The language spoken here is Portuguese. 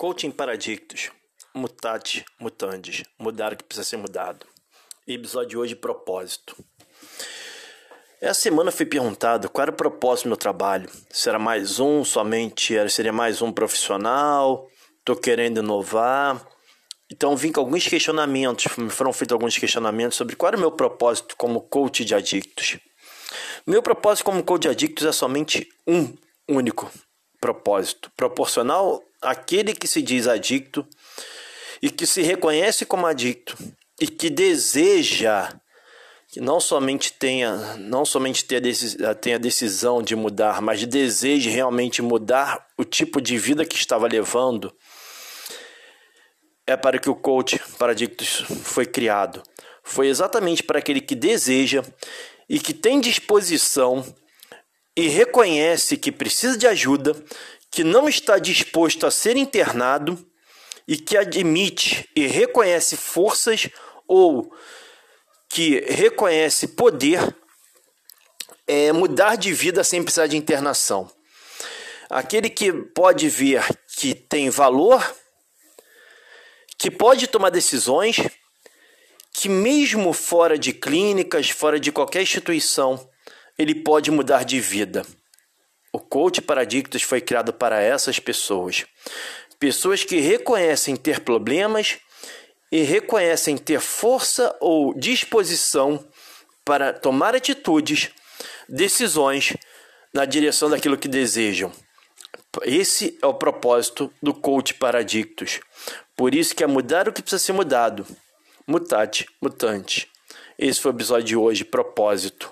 Coaching Paradictos, Mutate, Mutandis, mudar o que precisa ser mudado. Episódio de hoje, propósito. Essa semana fui perguntado qual era o propósito do meu trabalho. Será mais um somente? Seria mais um profissional? Estou querendo inovar? Então vim com alguns questionamentos, me foram feitos alguns questionamentos sobre qual era o meu propósito como coach de adictos. Meu propósito como coach de adictos é somente um único propósito, proporcional àquele que se diz adicto e que se reconhece como adicto e que deseja que não somente tenha não somente tenha, a decisão de mudar, mas deseje realmente mudar o tipo de vida que estava levando, é para que o coach para adictos foi criado. Foi exatamente para aquele que deseja e que tem disposição e reconhece que precisa de ajuda, que não está disposto a ser internado e que admite e reconhece forças ou que reconhece poder é, mudar de vida sem precisar de internação. Aquele que pode ver que tem valor, que pode tomar decisões, que mesmo fora de clínicas, fora de qualquer instituição, ele pode mudar de vida. O coach Paradictos foi criado para essas pessoas. Pessoas que reconhecem ter problemas e reconhecem ter força ou disposição para tomar atitudes, decisões na direção daquilo que desejam. Esse é o propósito do coach Paradictos. Por isso que é mudar o que precisa ser mudado. Mutate, mutante. Esse foi o episódio de hoje, propósito.